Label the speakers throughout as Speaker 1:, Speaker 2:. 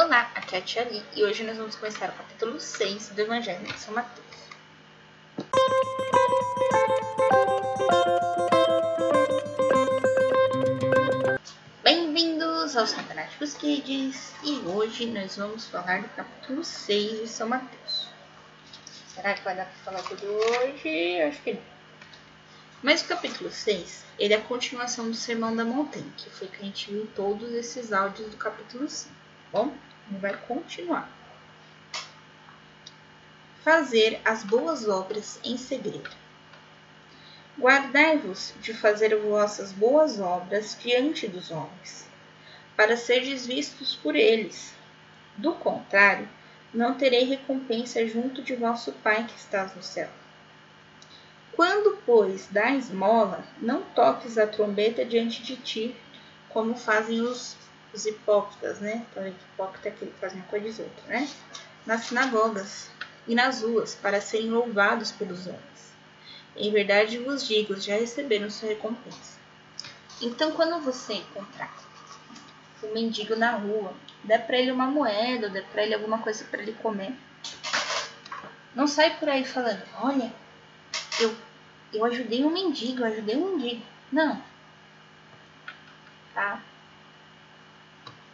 Speaker 1: Olá, aqui é a Tia Ali e hoje nós vamos começar o capítulo 6 do Evangelho de São Mateus. Bem-vindos aos Fanáticos Kids e hoje nós vamos falar do capítulo 6 de São Mateus. Será que vai dar para falar tudo hoje? Acho que não. Mas o capítulo 6, ele é a continuação do Sermão da Montanha, que foi que a gente viu todos esses áudios do capítulo 5, tá bom? Ele vai continuar. Fazer as boas obras em segredo. Guardai-vos de fazer vossas boas obras diante dos homens, para serdes vistos por eles. Do contrário, não terei recompensa junto de vosso Pai que estás no céu. Quando, pois, dá esmola, não toques a trombeta diante de ti, como fazem os, os hipócritas, né? Então, hipócrita é aquele que faz uma coisa de outra, né? Nas sinagogas e nas ruas, para serem louvados pelos homens. Em verdade vos digo, já receberam sua recompensa. Então, quando você encontrar um mendigo na rua, dê para ele uma moeda, dê para ele alguma coisa para ele comer. Não sai por aí falando, olha, eu, eu ajudei um mendigo, eu ajudei um mendigo. Não. Tá?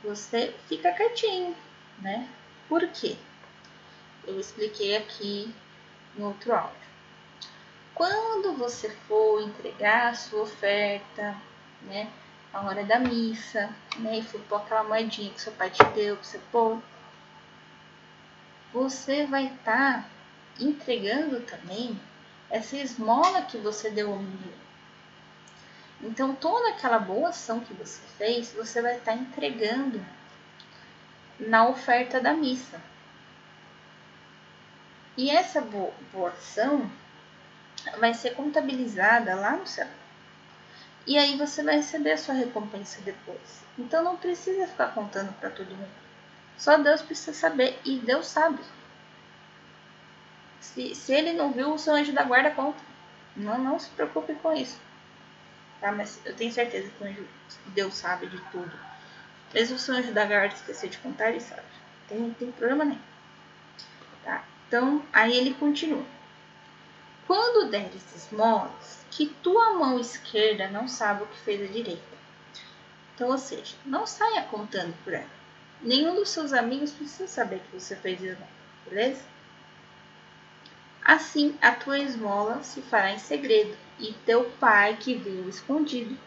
Speaker 1: Você fica quietinho, né? Por quê? Eu expliquei aqui no outro áudio. Quando você for entregar a sua oferta, né? Na hora da missa, né? E for pôr aquela moedinha que seu pai te deu pra você pôr, você vai estar tá entregando também essa esmola que você deu ao menino. Então, toda aquela boa ação que você fez, você vai estar entregando na oferta da missa. E essa boa, boa ação vai ser contabilizada lá no céu. E aí você vai receber a sua recompensa depois. Então não precisa ficar contando para todo mundo. Só Deus precisa saber e Deus sabe. Se, se ele não viu, o seu anjo da guarda conta. Não, não se preocupe com isso. Tá? Mas eu tenho certeza que o anjo, Deus sabe de tudo. Mesmo se o anjo da guarda esquecer de contar, ele sabe. Tem, tem problema nenhum. Tá? Então, aí ele continua. Quando deres esmolas, que tua mão esquerda não saiba o que fez a direita. Então, ou seja, não saia contando por ela. Nenhum dos seus amigos precisa saber que você fez esmola, beleza? Assim, a tua esmola se fará em segredo, e teu pai que veio escondido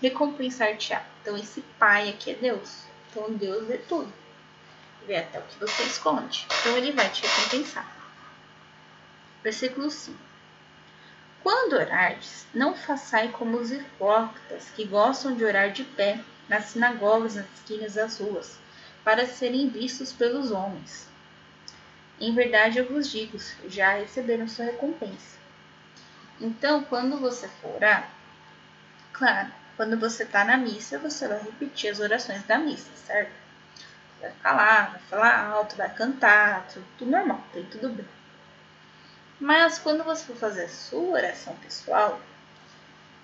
Speaker 1: recompensar-te-á. Então, esse pai aqui é Deus. Então, Deus vê tudo. Vê até o que você esconde. Então, ele vai te recompensar. Versículo 5. Quando orardes, não façai como os hipócritas, que gostam de orar de pé, nas sinagogas, nas esquinas das ruas, para serem vistos pelos homens. Em verdade eu vos digo, já receberam sua recompensa. Então, quando você for orar, claro, quando você está na missa, você vai repetir as orações da missa, certo? Vai ficar lá, vai falar alto, vai cantar, tudo, tudo normal, tem tudo bem. Mas quando você for fazer a sua oração pessoal,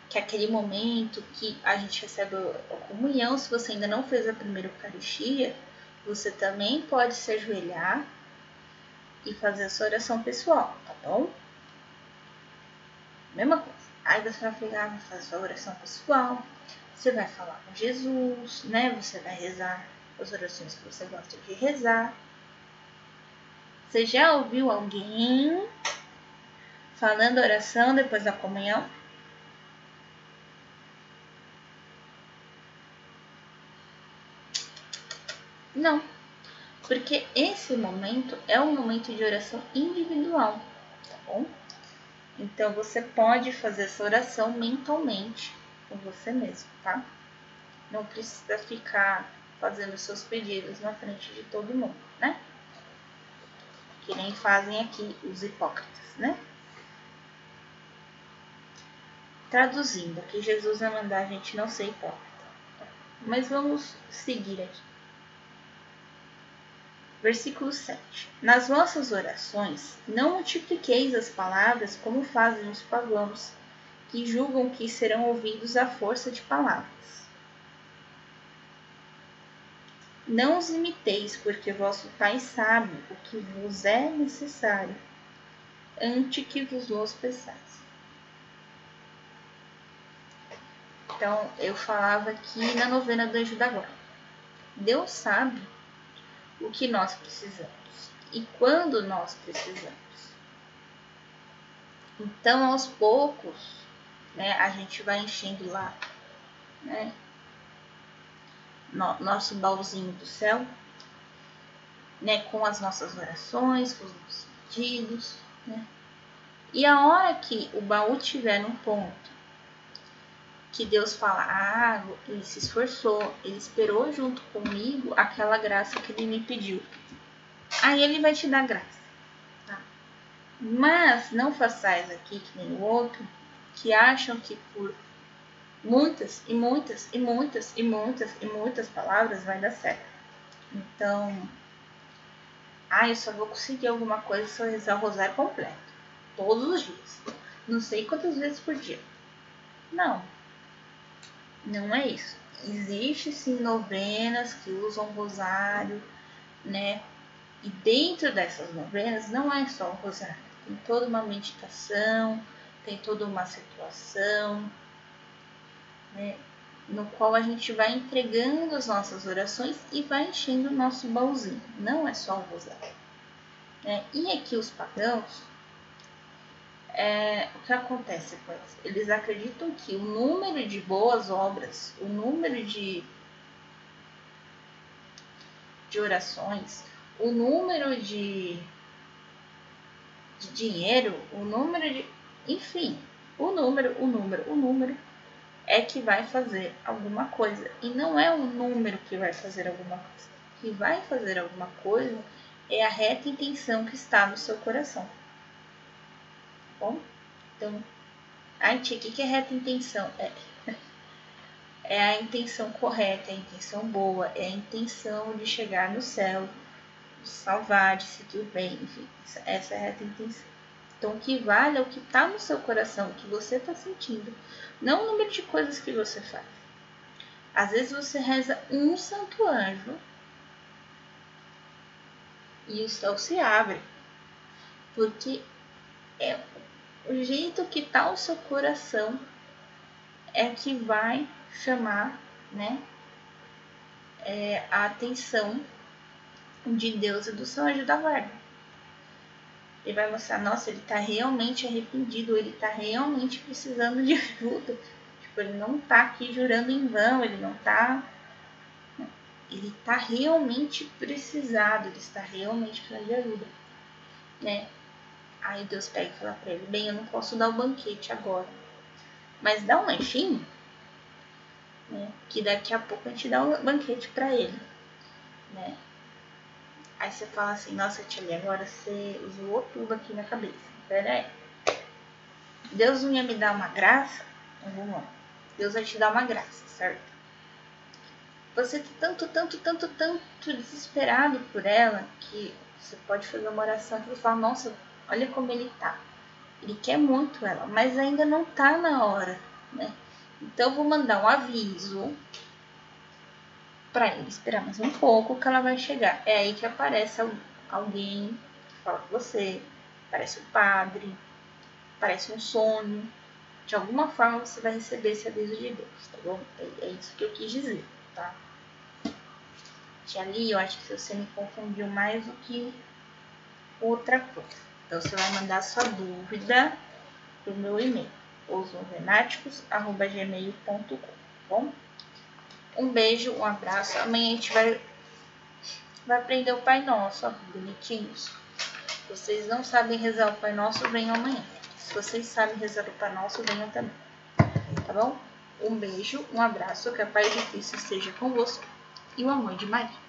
Speaker 1: que é aquele momento que a gente recebe a comunhão, se você ainda não fez a primeira Eucaristia, você também pode se ajoelhar e fazer a sua oração pessoal, tá bom? Mesma coisa. Aí você vai pegar, vai fazer sua oração pessoal, você vai falar com Jesus, né? Você vai rezar as orações que você gosta de rezar. Você já ouviu alguém falando oração depois da comunhão. Não, porque esse momento é um momento de oração individual, tá bom? Então você pode fazer essa oração mentalmente com você mesmo, tá? Não precisa ficar fazendo seus pedidos na frente de todo mundo, né? Que nem fazem aqui os hipócritas, né? Traduzindo, que Jesus vai mandar a gente não ser hipócrita. Mas vamos seguir aqui. Versículo 7. Nas vossas orações, não multipliqueis as palavras como fazem os pagãos, que julgam que serão ouvidos à força de palavras. Não os imiteis, porque vosso Pai sabe o que vos é necessário, antes que vos los peçais. Então, eu falava aqui na novena do Anjo da Guarda. Deus sabe o que nós precisamos e quando nós precisamos. Então, aos poucos, né, a gente vai enchendo lá, né, no, nosso baúzinho do céu, né, com as nossas orações, com os nossos pedidos, né. E a hora que o baú tiver num ponto que Deus fala, ah, ele se esforçou, ele esperou junto comigo aquela graça que ele me pediu. Aí ele vai te dar graça. Tá? Mas não façais aqui que nem o outro, que acham que por muitas e muitas e muitas e muitas e muitas palavras vai dar certo. Então, ah, eu só vou conseguir alguma coisa se eu rezar o rosário completo. Todos os dias. Não sei quantas vezes por dia. Não. Não é isso. Existe sim novenas que usam rosário, né? E dentro dessas novenas não é só o rosário. Tem toda uma meditação, tem toda uma situação, né, no qual a gente vai entregando as nossas orações e vai enchendo o nosso baúzinho. Não é só o rosário. Né? E aqui os pagãos, é, o que acontece com eles? Eles acreditam que o número de boas obras, o número de, de orações, o número de, de dinheiro, o número de. Enfim, o número, o número, o número é que vai fazer alguma coisa. E não é o número que vai fazer alguma coisa. O que vai fazer alguma coisa é a reta intenção que está no seu coração. Bom, então, ai, tia, o que é reta intenção? É, é a intenção correta, é a intenção boa, é a intenção de chegar no céu, de salvar, de seguir o bem, enfim, essa é a reta intenção. Então, o que vale é o que está no seu coração, o que você está sentindo, não o número de coisas que você faz. Às vezes você reza um santo anjo e o céu se abre, porque é o jeito que está o seu coração é que vai chamar, né, é, a atenção de Deus e do seu anjo da guarda. Ele vai mostrar, nossa, ele tá realmente arrependido, ele tá realmente precisando de ajuda. Tipo, ele não tá aqui jurando em vão, ele não tá. Ele tá realmente precisado, ele está realmente precisando de ajuda. Né? Aí Deus pega e fala pra ele, bem, eu não posso dar o banquete agora. Mas dá um lanchinho, né? Que daqui a pouco a gente dá um banquete para ele. Né? Aí você fala assim, nossa tia, agora você zoou tudo aqui na cabeça. Pera aí. Deus não ia me dar uma graça? Vamos lá. Deus vai te dar uma graça, certo? Você tá tanto, tanto, tanto, tanto desesperado por ela que você pode fazer uma oração que você fala, nossa, olha como ele tá. Ele quer muito ela, mas ainda não tá na hora, né? Então eu vou mandar um aviso para ele esperar mais um pouco que ela vai chegar. É aí que aparece alguém que fala com você, parece o padre, parece um sonho. De alguma forma você vai receber esse aviso de Deus, tá bom? É, é isso que eu quis dizer, tá? Ali, eu acho que você me confundiu mais do que outra coisa. Então você vai mandar sua dúvida pro meu e-mail, osnovenáticos.gmail.com, tá bom? Um beijo, um abraço. Amanhã a gente vai, vai aprender o Pai Nosso, ó, bonitinhos. Vocês não sabem rezar o Pai Nosso, venham amanhã. Se vocês sabem rezar o Pai Nosso, venham também. Tá bom? Um beijo, um abraço, que a paz de Cristo esteja convosco e o amor de Maria.